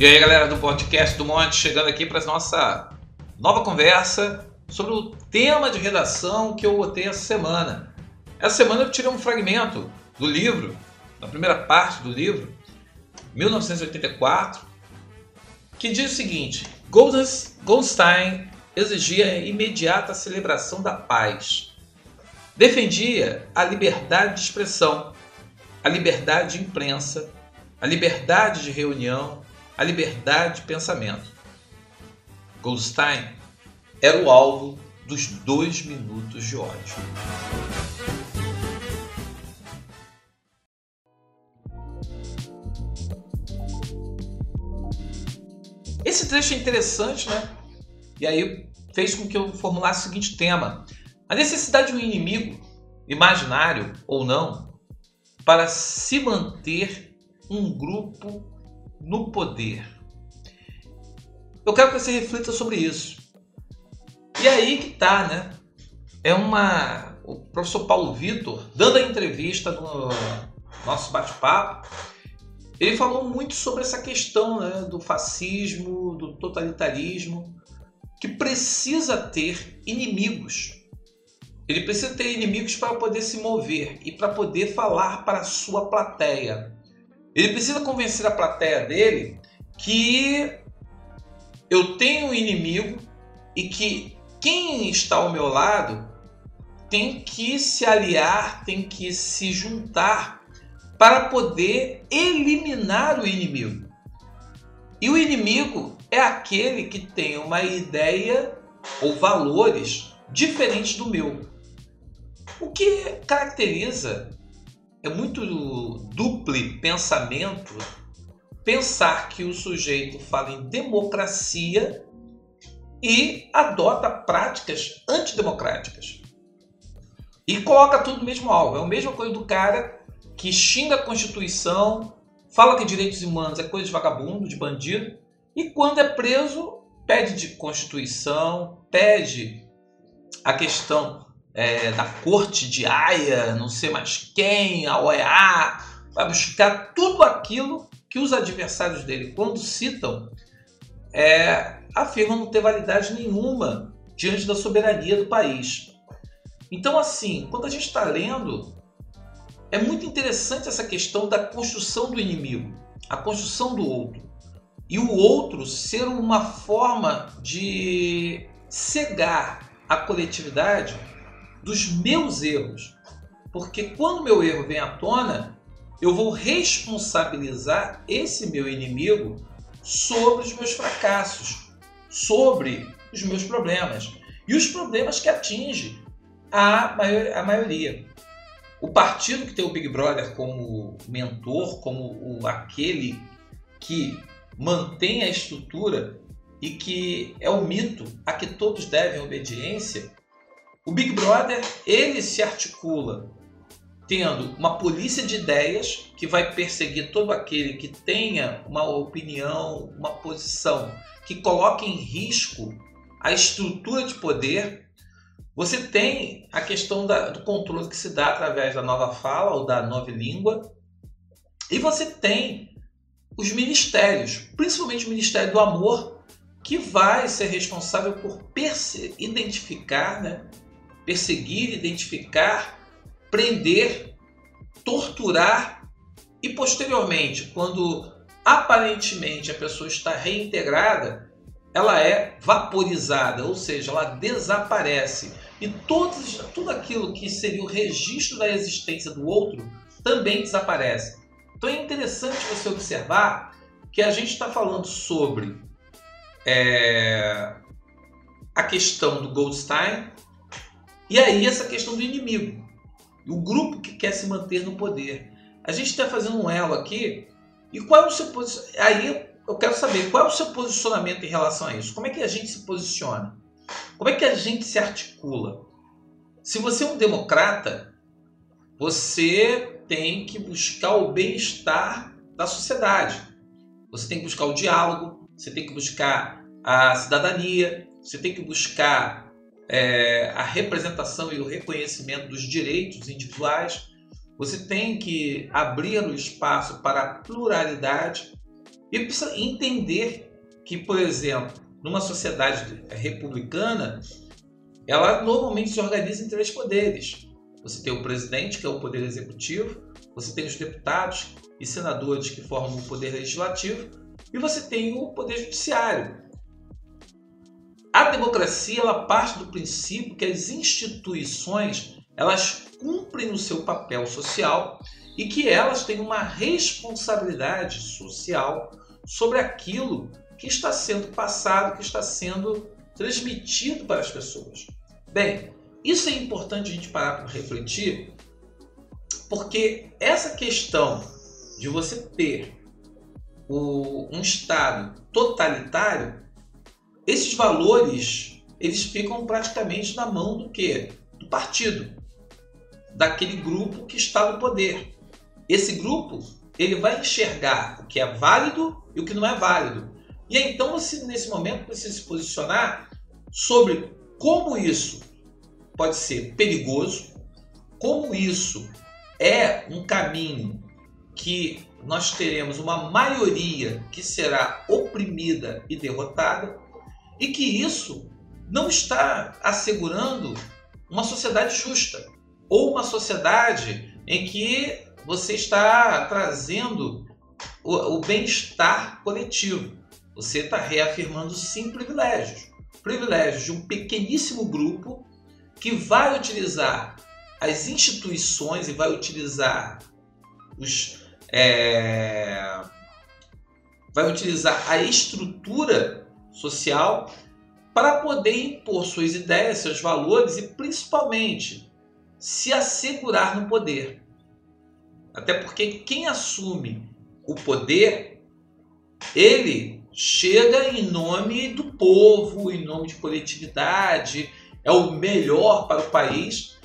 E aí, galera do podcast do Monte, chegando aqui para nossa nova conversa sobre o tema de redação que eu botei essa semana. Essa semana eu tirei um fragmento do livro, da primeira parte do livro, 1984, que diz o seguinte: Goldstein exigia imediata celebração da paz. Defendia a liberdade de expressão, a liberdade de imprensa, a liberdade de reunião, a liberdade de pensamento. Goldstein era o alvo dos dois minutos de ódio. Esse trecho é interessante, né? E aí fez com que eu formulasse o seguinte tema: a necessidade de um inimigo, imaginário ou não, para se manter um grupo no poder. Eu quero que você reflita sobre isso. E aí que tá, né? É uma. O professor Paulo Vitor, dando a entrevista no nosso bate-papo, ele falou muito sobre essa questão né, do fascismo, do totalitarismo, que precisa ter inimigos. Ele precisa ter inimigos para poder se mover e para poder falar para a sua plateia. Ele precisa convencer a plateia dele que eu tenho um inimigo e que quem está ao meu lado tem que se aliar, tem que se juntar para poder eliminar o inimigo. E o inimigo é aquele que tem uma ideia ou valores diferentes do meu. O que caracteriza é muito duplo pensamento pensar que o sujeito fala em democracia e adota práticas antidemocráticas. E coloca tudo no mesmo alvo. É a mesma coisa do cara que xinga a Constituição, fala que direitos humanos é coisa de vagabundo, de bandido, e quando é preso, pede de Constituição, pede a questão é, da corte de Haia, não sei mais quem, a OEA, vai buscar tudo aquilo que os adversários dele, quando citam, é, afirmam não ter validade nenhuma diante da soberania do país. Então, assim, quando a gente está lendo, é muito interessante essa questão da construção do inimigo, a construção do outro. E o outro ser uma forma de cegar a coletividade dos meus erros. Porque quando meu erro vem à tona, eu vou responsabilizar esse meu inimigo sobre os meus fracassos, sobre os meus problemas e os problemas que atinge a, maior, a maioria. O partido que tem o Big Brother como mentor, como o, aquele que mantém a estrutura e que é o mito a que todos devem obediência, o Big Brother ele se articula tendo uma polícia de ideias que vai perseguir todo aquele que tenha uma opinião, uma posição que coloque em risco a estrutura de poder. Você tem a questão da, do controle que se dá através da nova fala ou da nova língua. E você tem os ministérios, principalmente o Ministério do Amor, que vai ser responsável por identificar né, perseguir, identificar, prender, torturar e posteriormente, quando aparentemente a pessoa está reintegrada, ela é vaporizada, ou seja, ela desaparece. E todos, tudo aquilo que seria o registro da existência do outro também desaparece. Então é interessante você observar que a gente está falando sobre é, a questão do Goldstein, e aí essa questão do inimigo, o grupo que quer se manter no poder. A gente está fazendo um elo aqui, e qual é o seu? Aí eu quero saber qual é o seu posicionamento em relação a isso. Como é que a gente se posiciona? Como é que a gente se articula? Se você é um democrata, você tem que buscar o bem-estar da sociedade. Você tem que buscar o diálogo, você tem que buscar a cidadania, você tem que buscar é, a representação e o reconhecimento dos direitos individuais, você tem que abrir o espaço para a pluralidade E precisa entender que, por exemplo, numa sociedade republicana, ela normalmente se organiza em três poderes. Você tem o presidente, que é o poder executivo, você tem os deputados e senadores que formam o poder legislativo, e você tem o poder judiciário. A democracia ela parte do princípio que as instituições elas cumprem o seu papel social e que elas têm uma responsabilidade social sobre aquilo que está sendo passado, que está sendo transmitido para as pessoas. Bem, isso é importante a gente parar para refletir, porque essa questão de você ter o, um Estado totalitário, esses valores eles ficam praticamente na mão do que? Do partido, daquele grupo que está no poder. Esse grupo ele vai enxergar o que é válido e o que não é válido. E aí, então você nesse momento precisa se posicionar sobre como isso pode ser perigoso, como isso é um caminho que nós teremos uma maioria que será oprimida e derrotada, e que isso não está assegurando uma sociedade justa ou uma sociedade em que você está trazendo o, o bem-estar coletivo. Você está reafirmando sim privilégios privilégios de um pequeníssimo grupo que vai utilizar as instituições e vai utilizar os é, vai utilizar a estrutura social para poder impor suas ideias, seus valores e principalmente se assegurar no poder. Até porque quem assume o poder, ele chega em nome do povo, em nome de coletividade, é o melhor para o país.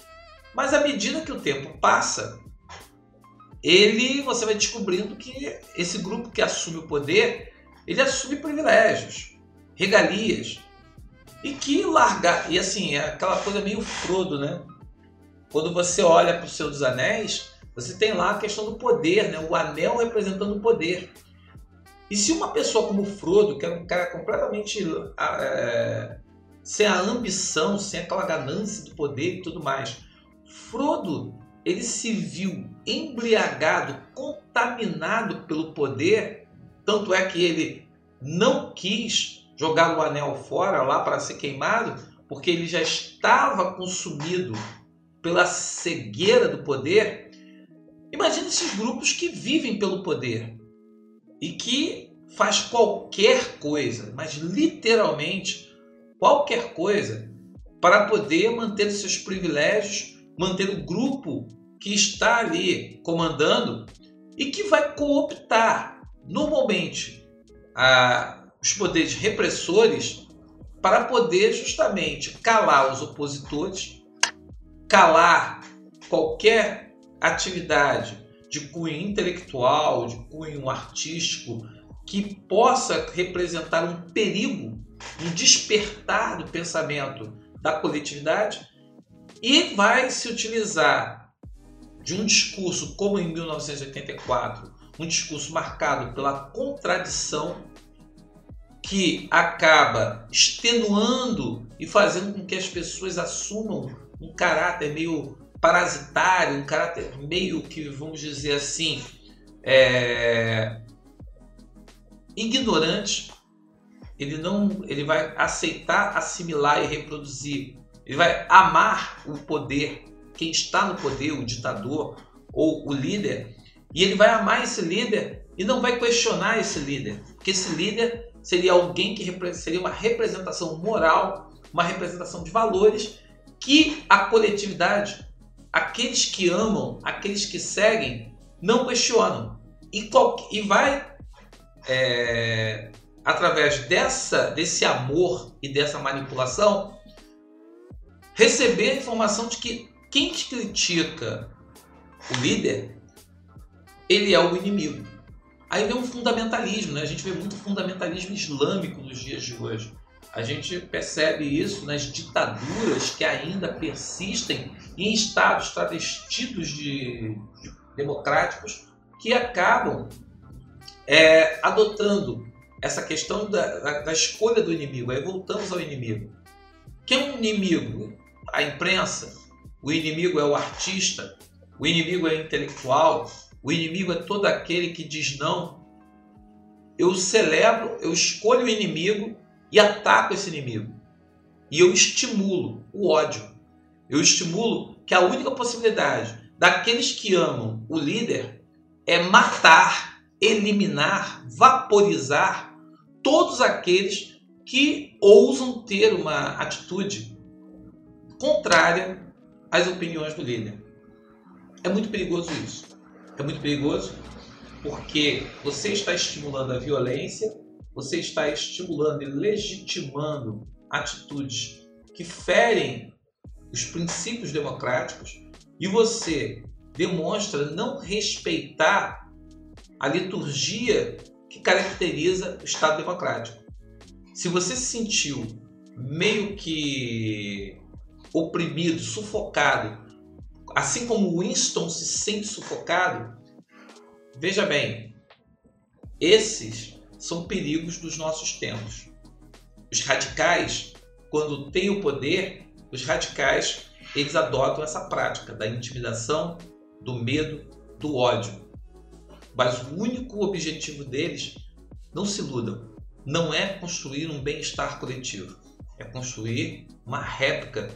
Mas à medida que o tempo passa, ele você vai descobrindo que esse grupo que assume o poder, ele assume privilégios, regalias. E que largar, e assim, é aquela coisa meio Frodo, né? Quando você olha para o Senhor dos Anéis, você tem lá a questão do poder, né? O anel representando o poder. E se uma pessoa como Frodo, que era um cara completamente é, sem a ambição, sem aquela ganância do poder e tudo mais, Frodo ele se viu embriagado, contaminado pelo poder, tanto é que ele não quis jogar o anel fora lá para ser queimado, porque ele já estava consumido pela cegueira do poder. Imagina esses grupos que vivem pelo poder e que faz qualquer coisa, mas literalmente qualquer coisa, para poder manter os seus privilégios, manter o grupo que está ali comandando e que vai cooptar normalmente a, os poderes repressores para poder justamente calar os opositores, calar qualquer atividade de cunho intelectual, de cunho artístico, que possa representar um perigo, um despertar do pensamento da coletividade, e vai se utilizar de um discurso como em 1984, um discurso marcado pela contradição que acaba extenuando e fazendo com que as pessoas assumam um caráter meio parasitário, um caráter meio que, vamos dizer assim, é, ignorante. Ele não, ele vai aceitar, assimilar e reproduzir. Ele vai amar o poder, quem está no poder, o ditador ou o líder, e ele vai amar esse líder e não vai questionar esse líder, porque esse líder seria alguém que seria uma representação moral, uma representação de valores que a coletividade aqueles que amam, aqueles que seguem, não questionam. E, qual, e vai, é, através dessa, desse amor e dessa manipulação, receber a informação de que quem critica o líder, ele é o inimigo. Aí vem um fundamentalismo, né? a gente vê muito fundamentalismo islâmico nos dias de hoje. A gente percebe isso nas ditaduras que ainda persistem em estados travestidos de, de democráticos que acabam é, adotando essa questão da, da, da, escolha do inimigo. Aí voltamos ao inimigo. Quem é o inimigo? A imprensa. O inimigo é o artista. O inimigo é o intelectual. O inimigo é todo aquele que diz não. Eu celebro, eu escolho o inimigo e ataco esse inimigo. E eu estimulo o ódio. Eu estimulo que a única possibilidade daqueles que amam o líder é matar, eliminar, vaporizar todos aqueles que ousam ter uma atitude contrária às opiniões do líder. É muito perigoso isso. É muito perigoso porque você está estimulando a violência, você está estimulando e legitimando atitudes que ferem os princípios democráticos e você demonstra não respeitar a liturgia que caracteriza o Estado democrático. Se você se sentiu meio que oprimido, sufocado, assim como Winston se sente sufocado, veja bem, esses são perigos dos nossos tempos. Os radicais, quando têm o poder, os radicais eles adotam essa prática da intimidação, do medo, do ódio. Mas o único objetivo deles, não se iludam, não é construir um bem-estar coletivo, é construir uma réplica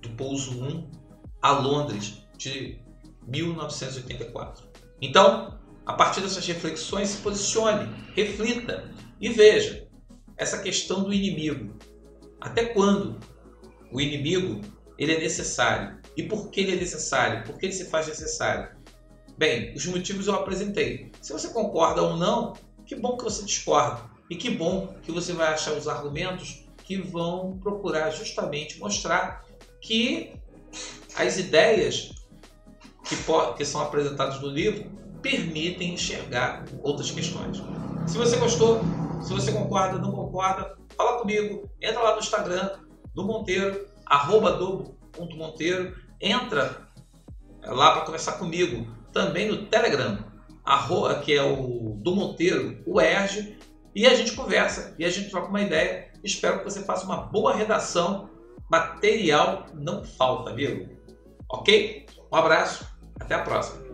do pouso 1 a Londres de 1984. Então, a partir dessas reflexões, se posicione, reflita e veja essa questão do inimigo. Até quando o inimigo ele é necessário. E por que ele é necessário? Por que ele se faz necessário? Bem, os motivos eu apresentei. Se você concorda ou não, que bom que você discorda. E que bom que você vai achar os argumentos que vão procurar justamente mostrar que as ideias que, que são apresentadas no livro permitem enxergar outras questões. Se você gostou, se você concorda, não concorda, fala comigo, entra lá no Instagram do Monteiro, arroba do.monteiro, entra lá para conversar comigo, também no Telegram, arroba, que é o do Monteiro, o ERG, e a gente conversa e a gente troca uma ideia. Espero que você faça uma boa redação. Material não falta, amigo. Ok? Um abraço, até a próxima.